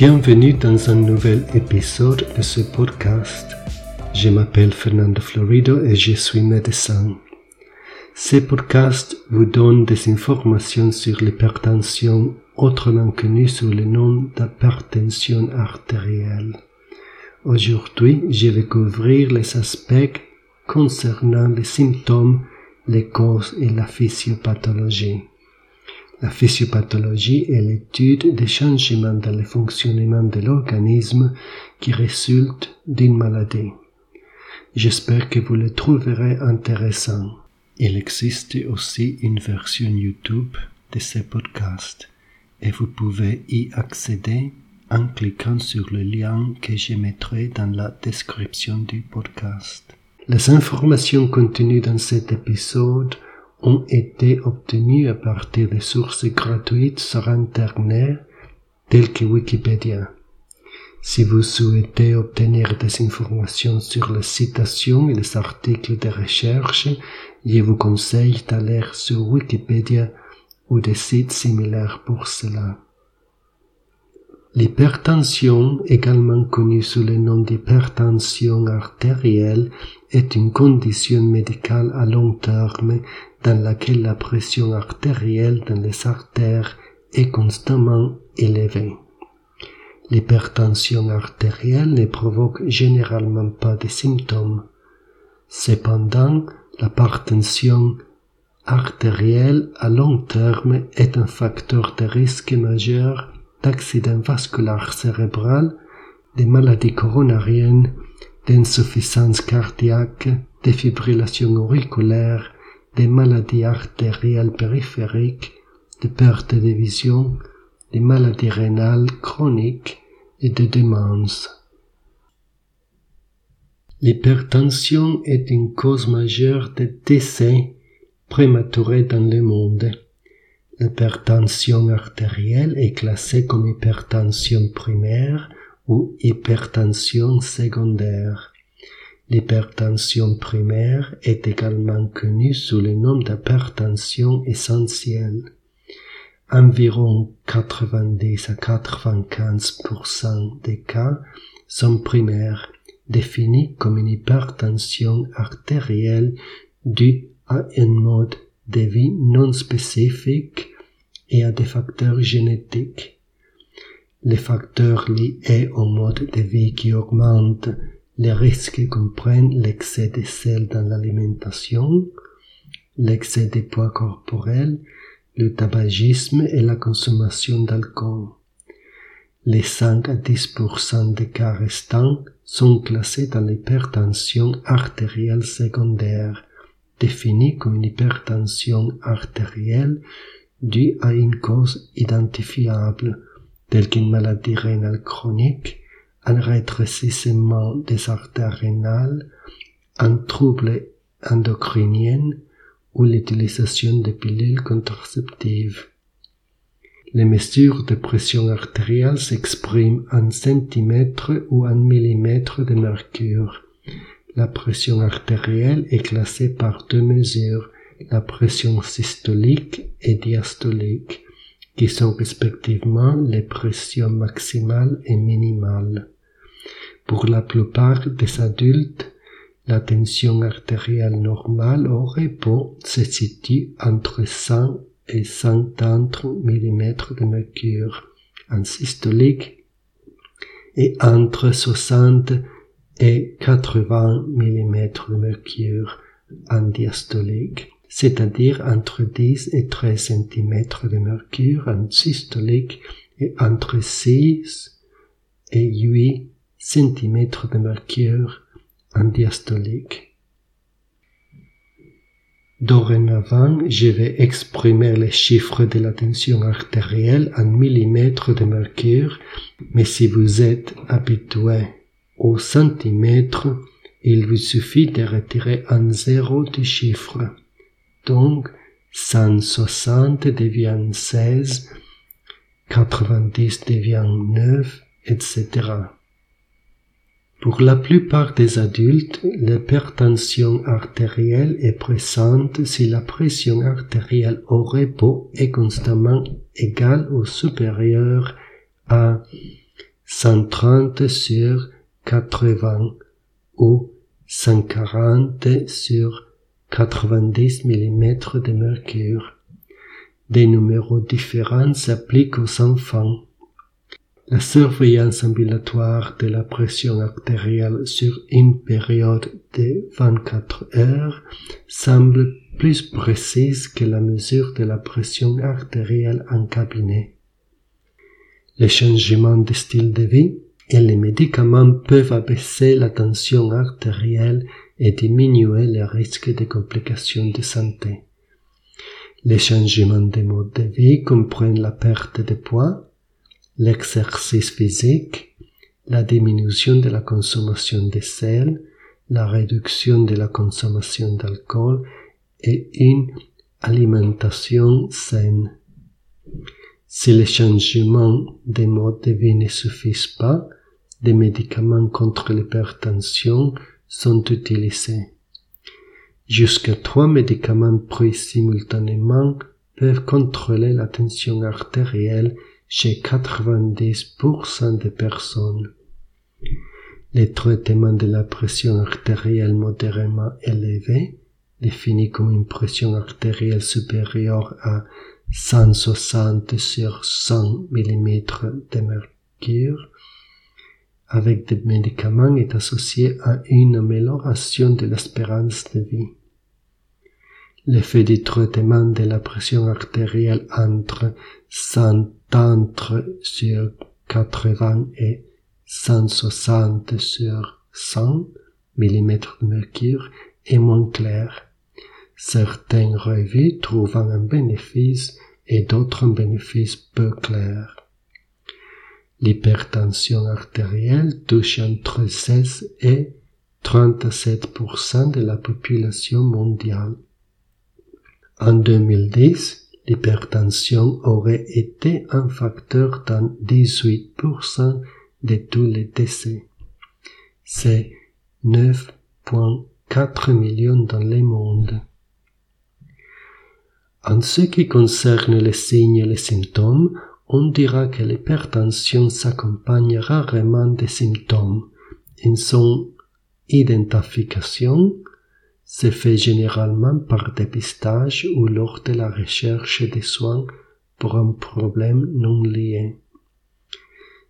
Bienvenue dans un nouvel épisode de ce podcast. Je m'appelle Fernando Florido et je suis médecin. Ce podcast vous donne des informations sur l'hypertension, autrement connue sous le nom d'hypertension artérielle. Aujourd'hui, je vais couvrir les aspects concernant les symptômes, les causes et la physiopathologie. La physiopathologie est l'étude des changements dans le fonctionnement de l'organisme qui résultent d'une maladie. J'espère que vous le trouverez intéressant. Il existe aussi une version YouTube de ce podcast et vous pouvez y accéder en cliquant sur le lien que je mettrai dans la description du podcast. Les informations contenues dans cet épisode ont été obtenus à partir de sources gratuites sur Internet telles que Wikipédia. Si vous souhaitez obtenir des informations sur les citations et les articles de recherche, je vous conseille d'aller sur Wikipédia ou des sites similaires pour cela. L'hypertension, également connue sous le nom d'hypertension artérielle, est une condition médicale à long terme dans laquelle la pression artérielle dans les artères est constamment élevée. L'hypertension artérielle ne provoque généralement pas de symptômes. Cependant, l'hypertension artérielle à long terme est un facteur de risque majeur d'accident vasculaire cérébral, de maladies coronariennes, d'insuffisance cardiaque, de fibrillation auriculaire, des maladies artérielles périphériques, de perte de vision, des maladies rénales chroniques et de démence. L'hypertension est une cause majeure de décès prématurés dans le monde. L'hypertension artérielle est classée comme hypertension primaire ou hypertension secondaire. L'hypertension primaire est également connue sous le nom d'hypertension essentielle. Environ 90 à 95% des cas sont primaires, définis comme une hypertension artérielle due à un mode de vie non spécifique et à des facteurs génétiques. Les facteurs liés au mode de vie qui augmentent les risques comprennent l'excès de sel dans l'alimentation, l'excès de poids corporel, le tabagisme et la consommation d'alcool. Les 5 à 10% des cas restants sont classés dans l'hypertension artérielle secondaire, définie comme une hypertension artérielle due à une cause identifiable, telle qu'une maladie rénale chronique, un rétrécissement des artères rénales, un trouble endocrinien ou l'utilisation de pilules contraceptives. Les mesures de pression artérielle s'expriment en centimètres ou en millimètres de mercure. La pression artérielle est classée par deux mesures, la pression systolique et diastolique qui sont respectivement les pressions maximales et minimales. Pour la plupart des adultes, la tension artérielle normale au repos se situe entre 100 et 130 mm de mercure en systolique et entre 60 et 80 mm de mercure en diastolique c'est-à-dire entre 10 et 13 cm de mercure en systolique et entre 6 et 8 cm de mercure en diastolique. Dorénavant, je vais exprimer les chiffres de la tension artérielle en millimètres de mercure, mais si vous êtes habitué au centimètre, il vous suffit de retirer un zéro du chiffre. Donc, 160 devient 16, 90 devient 9, etc. Pour la plupart des adultes, l'hypertension artérielle est présente si la pression artérielle au repos est constamment égale ou supérieure à 130 sur 80 ou 140 sur 90 mm de mercure. Des numéros différents s'appliquent aux enfants. La surveillance ambulatoire de la pression artérielle sur une période de 24 heures semble plus précise que la mesure de la pression artérielle en cabinet. Les changements de style de vie et les médicaments peuvent abaisser la tension artérielle et diminuer les risques de complications de santé. Les changements de mode de vie comprennent la perte de poids, l'exercice physique, la diminution de la consommation de sel, la réduction de la consommation d'alcool et une alimentation saine. Si les changements de mode de vie ne suffisent pas, des médicaments contre l'hypertension sont utilisés. Jusqu'à trois médicaments pris simultanément peuvent contrôler la tension artérielle chez 90% des personnes. Les traitements de la pression artérielle modérément élevée, définie comme une pression artérielle supérieure à 160 sur 100 mm de mercure, avec des médicaments est associé à une amélioration de l'espérance de vie. L'effet du traitement de la pression artérielle entre 130 sur 80 et 160 sur 100 mm de mercure est moins clair. Certaines revues trouvent un bénéfice et d'autres un bénéfice peu clair. L'hypertension artérielle touche entre 16 et 37% de la population mondiale. En 2010, l'hypertension aurait été un facteur dans 18% de tous les décès. C'est 9,4 millions dans le monde. En ce qui concerne les signes et les symptômes, on dira que l'hypertension s'accompagne rarement des symptômes. In son identification se fait généralement par dépistage ou lors de la recherche des soins pour un problème non lié.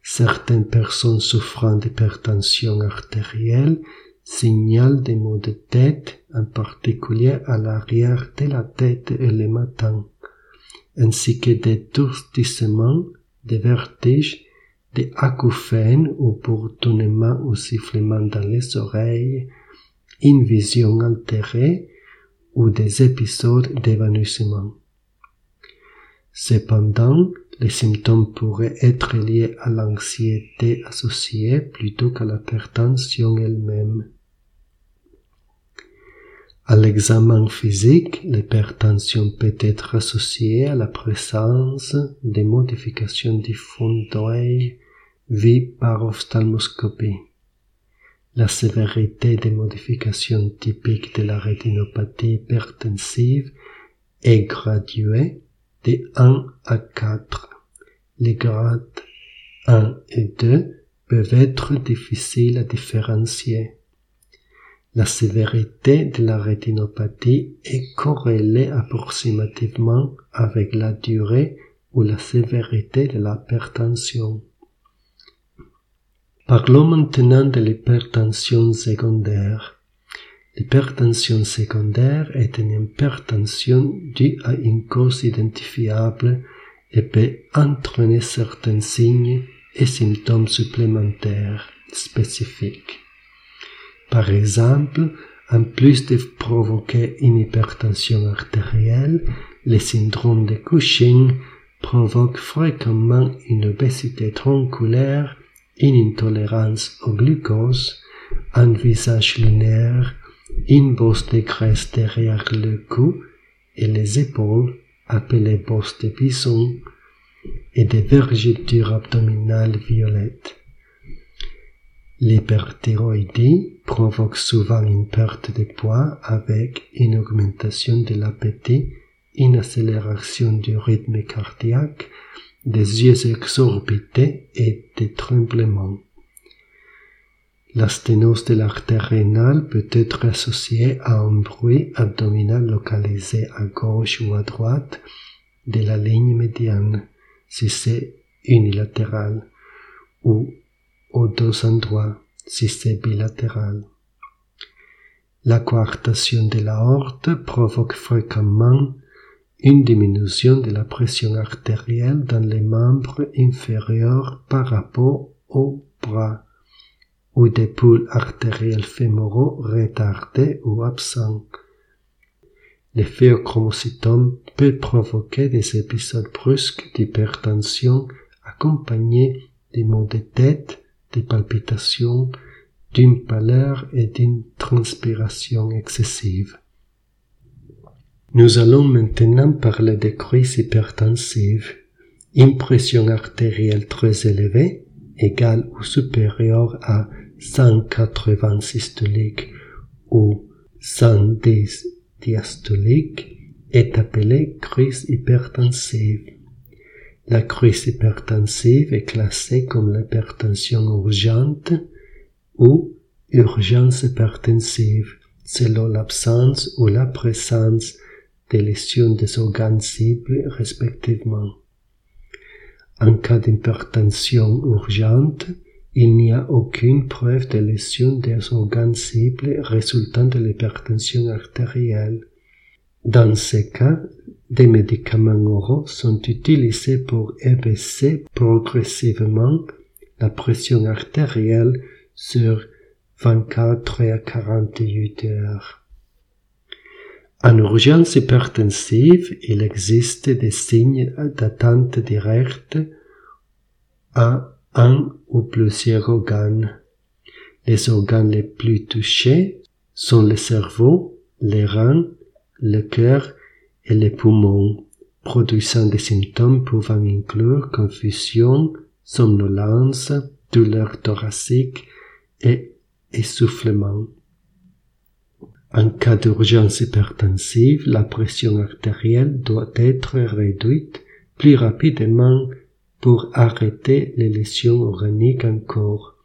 Certaines personnes souffrant d'hypertension artérielle signalent des maux de tête, en particulier à l'arrière de la tête et le matin ainsi que des tourdissements, des vertiges, des acouphènes ou bourdonnements ou sifflements dans les oreilles, une vision altérée ou des épisodes d'évanouissement. Cependant, les symptômes pourraient être liés à l'anxiété associée plutôt qu'à l'hypertension elle-même. À l'examen physique, l'hypertension peut être associée à la présence de modifications du fond d'œil vues par ophtalmoscopie. La sévérité des modifications typiques de la rétinopathie hypertensive est graduée de 1 à 4. Les grades 1 et 2 peuvent être difficiles à différencier. La sévérité de la rétinopathie est corrélée approximativement avec la durée ou la sévérité de l'hypertension. Parlons maintenant de l'hypertension secondaire. L'hypertension secondaire est une hypertension due à une cause identifiable et peut entraîner certains signes et symptômes supplémentaires spécifiques. Par exemple, en plus de provoquer une hypertension artérielle, le syndrome de Cushing provoque fréquemment une obésité tronculaire, une intolérance au glucose, un visage lunaire, une bosse de graisse derrière le cou et les épaules, appelées bosses de bison, et des vergetures abdominales violettes. L'hyperthyroïdie provoque souvent une perte de poids avec une augmentation de l'appétit, une accélération du rythme cardiaque des yeux exorbités et des tremblements. La sténose de l'artère rénale peut être associée à un bruit abdominal localisé à gauche ou à droite de la ligne médiane, si c'est unilatéral, ou aux deux endroits, si c'est bilatéral. La coartation de l'aorte provoque fréquemment une diminution de la pression artérielle dans les membres inférieurs par rapport au bras ou des poules artérielles fémoraux retardés ou absents. L'effet chromocytome peut provoquer des épisodes brusques d'hypertension accompagnés des maux de tête, des palpitations, d'une pâleur et d'une transpiration excessive. Nous allons maintenant parler des crises hypertensives. Une pression artérielle très élevée, égale ou supérieure à 180 systoliques ou 110 diastoliques, est appelée crise hypertensive. La crise hypertensive est classée comme l'hypertension urgente ou urgence hypertensive selon l'absence ou la présence des lésions des organes cibles respectivement. En cas d'hypertension urgente, il n'y a aucune preuve de lésion des organes cibles résultant de l'hypertension artérielle. Dans ces cas, des médicaments oraux sont utilisés pour ébaisser progressivement la pression artérielle sur 24 à 48 heures. En urgence hypertensive, il existe des signes d'attente directe à un ou plusieurs organes. Les organes les plus touchés sont le cerveau, les reins, le cœur et les poumons, produisant des symptômes pouvant inclure confusion, somnolence, douleur thoracique et essoufflement. En cas d'urgence hypertensive, la pression artérielle doit être réduite plus rapidement pour arrêter les lésions organiques en cours.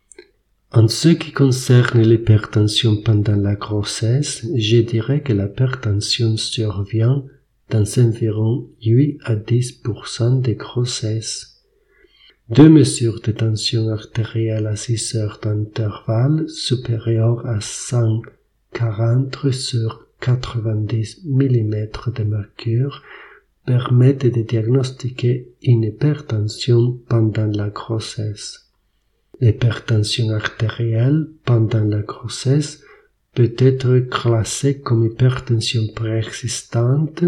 En ce qui concerne l'hypertension pendant la grossesse, je dirais que l'hypertension survient dans environ 8 à 10% des grossesses. Deux mesures de tension artérielle à 6 heures d'intervalle supérieures à 140 sur 90 mm de mercure permettent de diagnostiquer une hypertension pendant la grossesse. L'hypertension artérielle pendant la grossesse peut être classée comme hypertension préexistante,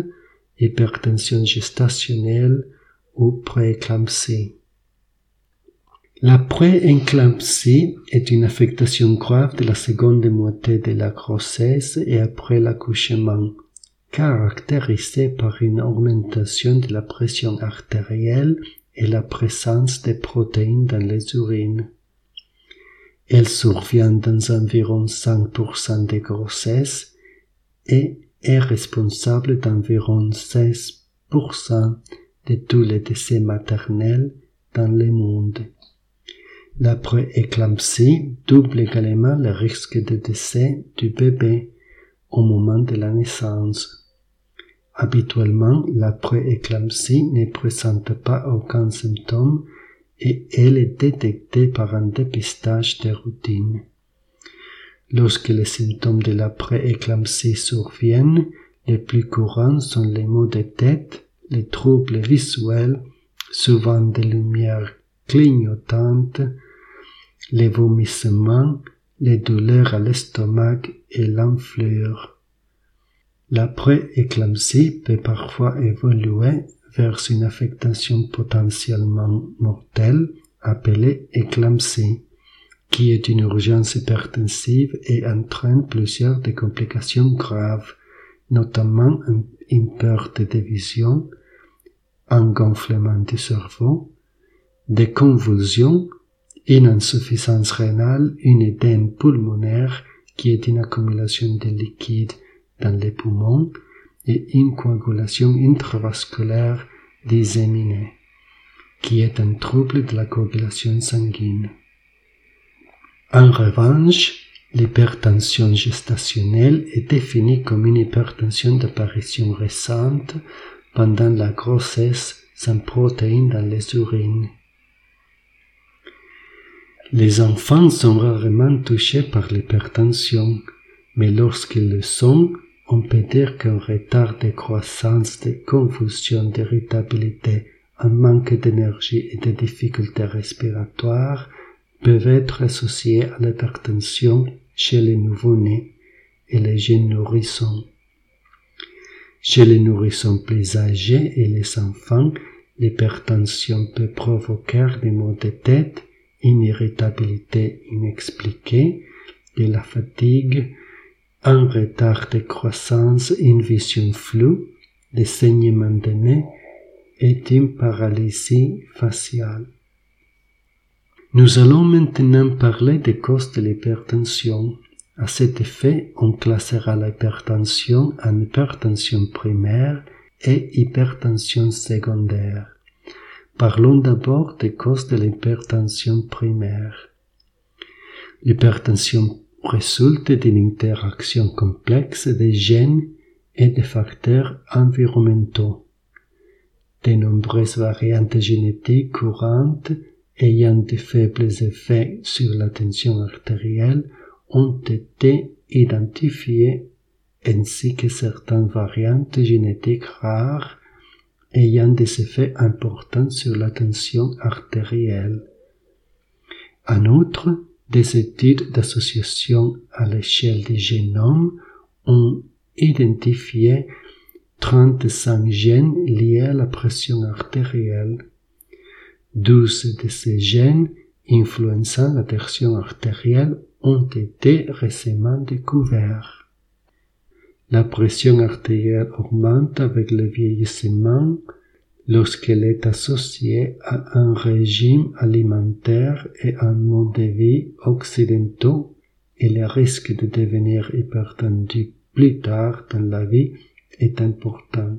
hypertension gestationnelle ou prééclampsie. La prééclampsie est une affectation grave de la seconde moitié de la grossesse et après l'accouchement, caractérisée par une augmentation de la pression artérielle et la présence des protéines dans les urines. Elle survient dans environ 5% des grossesses et est responsable d'environ 16% de tous les décès maternels dans le monde. La prééclampsie double également le risque de décès du bébé au moment de la naissance. Habituellement, la prééclampsie ne présente pas aucun symptôme et elle est détectée par un dépistage de routine. Lorsque les symptômes de la prééclampsie surviennent, les plus courants sont les maux de tête, les troubles visuels, souvent des lumières clignotantes, les vomissements, les douleurs à l'estomac et l'enflure. La prééclampsie peut parfois évoluer vers une affectation potentiellement mortelle appelée éclampsie, qui est une urgence hypertensive et entraîne plusieurs des complications graves, notamment une perte de vision, un gonflement du cerveau, des convulsions, une insuffisance rénale, une édème pulmonaire qui est une accumulation de liquide dans les poumons, et une coagulation intravasculaire disséminée. qui est un trouble de la coagulation sanguine. En revanche, l'hypertension gestationnelle est définie comme une hypertension d'apparition récente pendant la grossesse sans protéines dans les urines. Les enfants sont rarement touchés par l'hypertension, mais lorsqu'ils le sont, on peut dire qu'un retard de croissance, de confusion, d'irritabilité, un manque d'énergie et de difficultés respiratoires peuvent être associés à l'hypertension chez les nouveau-nés et les jeunes nourrissons. Chez les nourrissons plus âgés et les enfants, l'hypertension peut provoquer des maux de tête, une irritabilité inexpliquée, de la fatigue, un retard de croissance, une vision floue, des saignements de nez et une paralysie faciale. Nous allons maintenant parler des causes de l'hypertension. À cet effet, on classera l'hypertension en hypertension primaire et hypertension secondaire. Parlons d'abord des causes de l'hypertension primaire. L'hypertension résulte d'une interaction complexe des gènes et des facteurs environnementaux. De nombreuses variantes génétiques courantes ayant de faibles effets sur la tension artérielle ont été identifiées ainsi que certaines variantes génétiques rares ayant des effets importants sur la tension artérielle. En outre, des études d'association à l'échelle du génome ont identifié 35 gènes liés à la pression artérielle. 12 de ces gènes influençant la tension artérielle ont été récemment découverts. La pression artérielle augmente avec le vieillissement lorsqu'elle est associée à un régime alimentaire et un mode de vie occidentaux et le risque de devenir hypertendu plus tard dans la vie est important.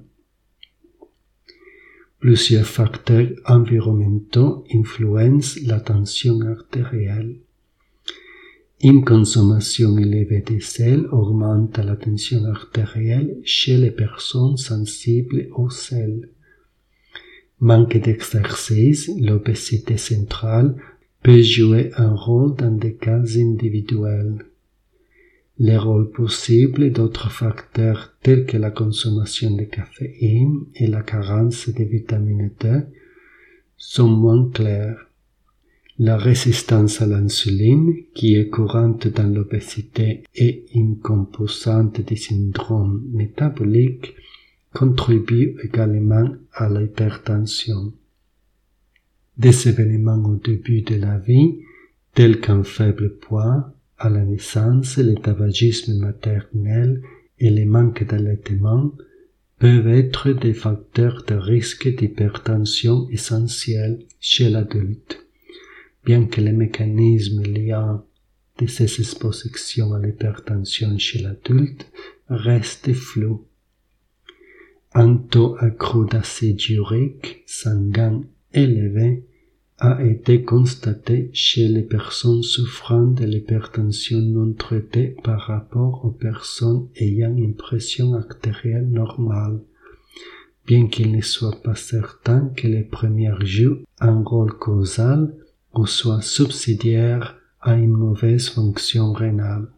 Plusieurs facteurs environnementaux influencent la tension artérielle. Une consommation élevée de sel augmente la tension artérielle chez les personnes sensibles au sel. Manque d'exercice, l'obésité centrale peut jouer un rôle dans des cas individuels. Les rôles possibles d'autres facteurs tels que la consommation de caféine et la carence de vitamine D sont moins clairs. La résistance à l'insuline, qui est courante dans l'obésité et une composante du syndrome métabolique, contribue également à l'hypertension. Des événements au début de la vie, tels qu'un faible poids, à la naissance, le tabagisme maternel et le manque d'allaitement peuvent être des facteurs de risque d'hypertension essentiels chez l'adulte, bien que les mécanismes liant de ces expositions à l'hypertension chez l'adulte restent flous. Un taux accru d'acide urique sanguin élevé a été constaté chez les personnes souffrant de l'hypertension non traitée par rapport aux personnes ayant une pression artérielle normale, bien qu'il ne soit pas certain que les premières jouent un rôle causal ou soit subsidiaire à une mauvaise fonction rénale.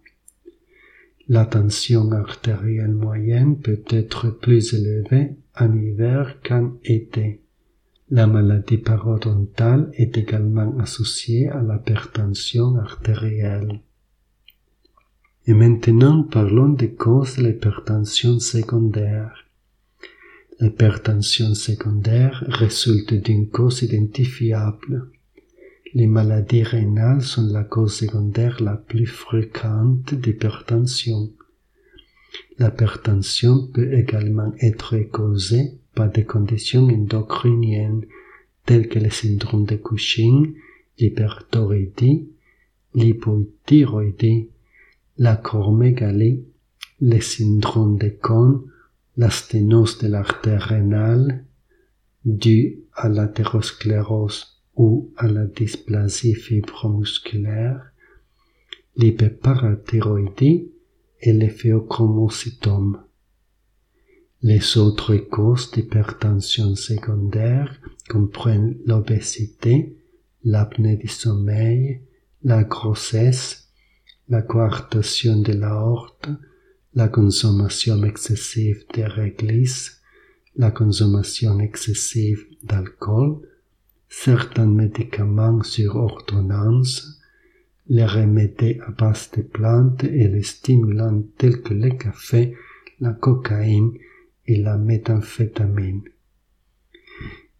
La tension artérielle moyenne peut être plus élevée en hiver qu'en été. La maladie parodontale est également associée à l'hypertension artérielle. Et maintenant parlons des causes de l'hypertension secondaire. L'hypertension secondaire résulte d'une cause identifiable. Les maladies rénales sont la cause secondaire la plus fréquente d'hypertension. L'hypertension peut également être causée par des conditions endocriniennes telles que le syndrome de Cushing, l'hyperthyroïdie, l'hypothyroïdie, la chromégalie, le syndrome de Cohn, la sténose de l'artère rénale, due à l'athérosclérose ou à la dysplasie fibromusculaire, l'hyperparathyroïdie et les phéochromocytomes. Les autres causes d'hypertension secondaire comprennent l'obésité, l'apnée du sommeil, la grossesse, la coartation de l'aorte, la consommation excessive de réglisse, la consommation excessive d'alcool, certains médicaments sur ordonnance, les remèdes à base de plantes et les stimulants tels que le café, la cocaïne et la méthamphétamine.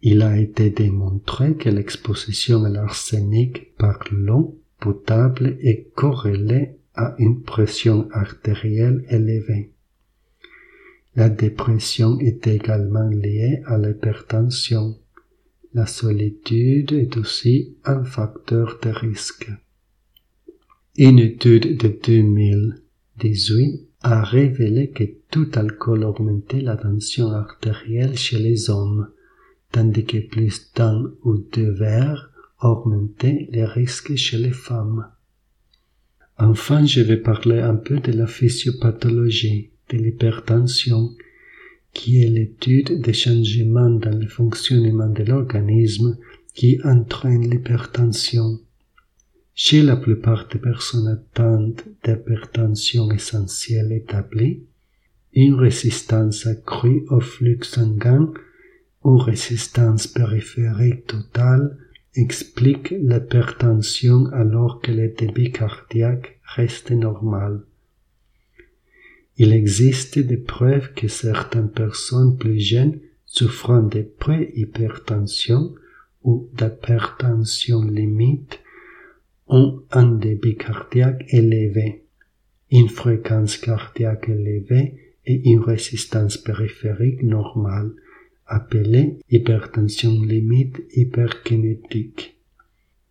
Il a été démontré que l'exposition à l'arsenic par l'eau potable est corrélée à une pression artérielle élevée. La dépression est également liée à l'hypertension. La solitude est aussi un facteur de risque. Une étude de 2018 a révélé que tout alcool augmentait la tension artérielle chez les hommes, tandis que plus d'un ou deux verres augmentaient les risques chez les femmes. Enfin, je vais parler un peu de la physiopathologie de l'hypertension, qui est l'étude des changements dans le fonctionnement de l'organisme qui entraînent l'hypertension. Chez la plupart des personnes atteintes d'hypertension essentielle établie, une résistance accrue au flux sanguin ou résistance périphérique totale explique l'hypertension alors que le débit cardiaque reste normal. Il existe des preuves que certaines personnes plus jeunes souffrant de préhypertension ou d'hypertension limite ont un débit cardiaque élevé, une fréquence cardiaque élevée et une résistance périphérique normale, appelée hypertension limite hyperkinétique.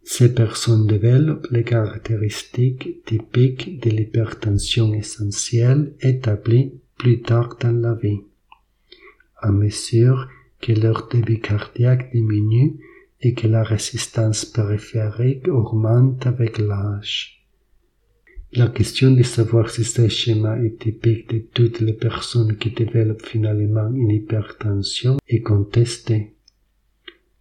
Ces personnes développent les caractéristiques typiques de l'hypertension essentielle établies plus tard dans la vie. À mesure que leur débit cardiaque diminue et que la résistance périphérique augmente avec l'âge. La question de savoir si ce schéma est typique de toutes les personnes qui développent finalement une hypertension est contestée.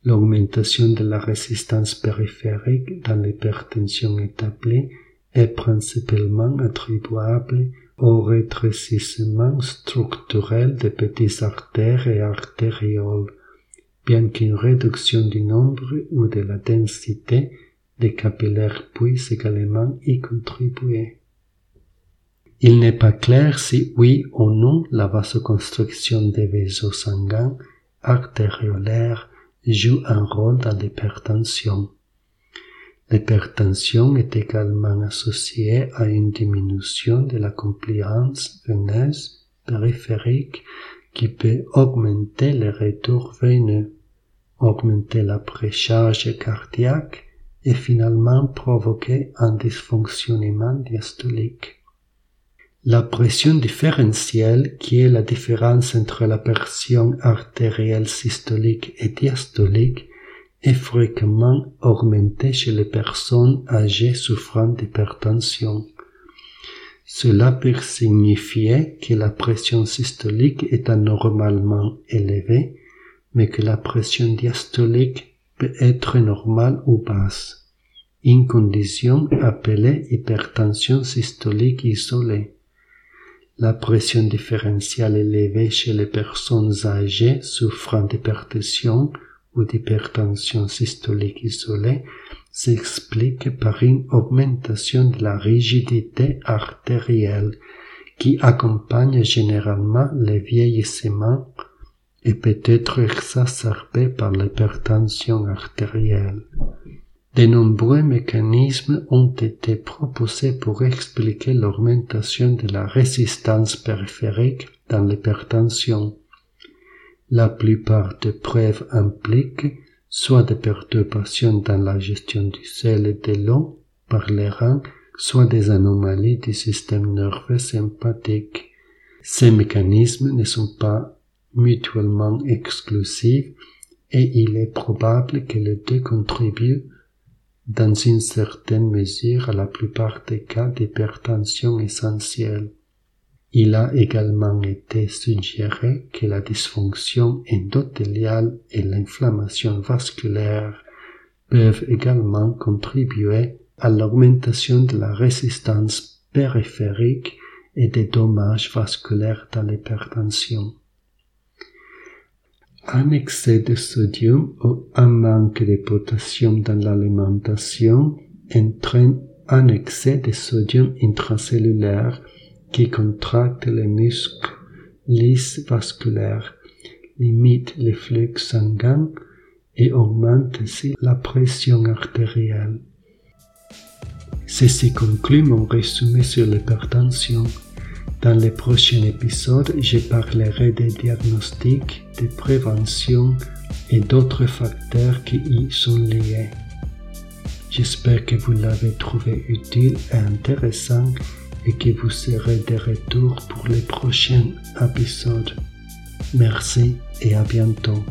L'augmentation de la résistance périphérique dans l'hypertension établie est principalement attribuable au rétrécissement structurel des petites artères et artérioles, bien qu'une réduction du nombre ou de la densité des capillaires puisse également y contribuer. Il n'est pas clair si oui ou non la vasoconstriction des vaisseaux sanguins artériolaires joue un rôle dans l'hypertension. L'hypertension est également associée à une diminution de la compliance veineuse périphérique qui peut augmenter le retour veineux, augmenter la précharge cardiaque et finalement provoquer un dysfonctionnement diastolique. La pression différentielle, qui est la différence entre la pression artérielle systolique et diastolique, est fréquemment augmentée chez les personnes âgées souffrant d'hypertension. Cela peut signifier que la pression systolique est anormalement élevée, mais que la pression diastolique peut être normale ou basse, une condition appelée hypertension systolique isolée. La pression différentielle élevée chez les personnes âgées souffrant d'hypertension ou d'hypertension systolique isolée s'explique par une augmentation de la rigidité artérielle qui accompagne généralement le vieillissement et peut être exacerbée par l'hypertension artérielle. De nombreux mécanismes ont été proposés pour expliquer l'augmentation de la résistance périphérique dans l'hypertension. La plupart des preuves impliquent soit des perturbations dans la gestion du sel et de l'eau par les reins, soit des anomalies du système nerveux sympathique. Ces mécanismes ne sont pas mutuellement exclusifs et il est probable que les deux contribuent dans une certaine mesure à la plupart des cas d'hypertension essentielle. Il a également été suggéré que la dysfonction endothéliale et l'inflammation vasculaire peuvent également contribuer à l'augmentation de la résistance périphérique et des dommages vasculaires dans l'hypertension. Un excès de sodium ou un manque de potassium dans l'alimentation entraîne un excès de sodium intracellulaire qui contracte les muscles lisses vasculaires, limite les flux sanguins et augmente la pression artérielle. Ceci conclut mon résumé sur l'hypertension. Dans les prochains épisodes, je parlerai des diagnostics, des préventions et d'autres facteurs qui y sont liés. J'espère que vous l'avez trouvé utile et intéressant et que vous serez de retour pour les prochains épisodes. Merci et à bientôt.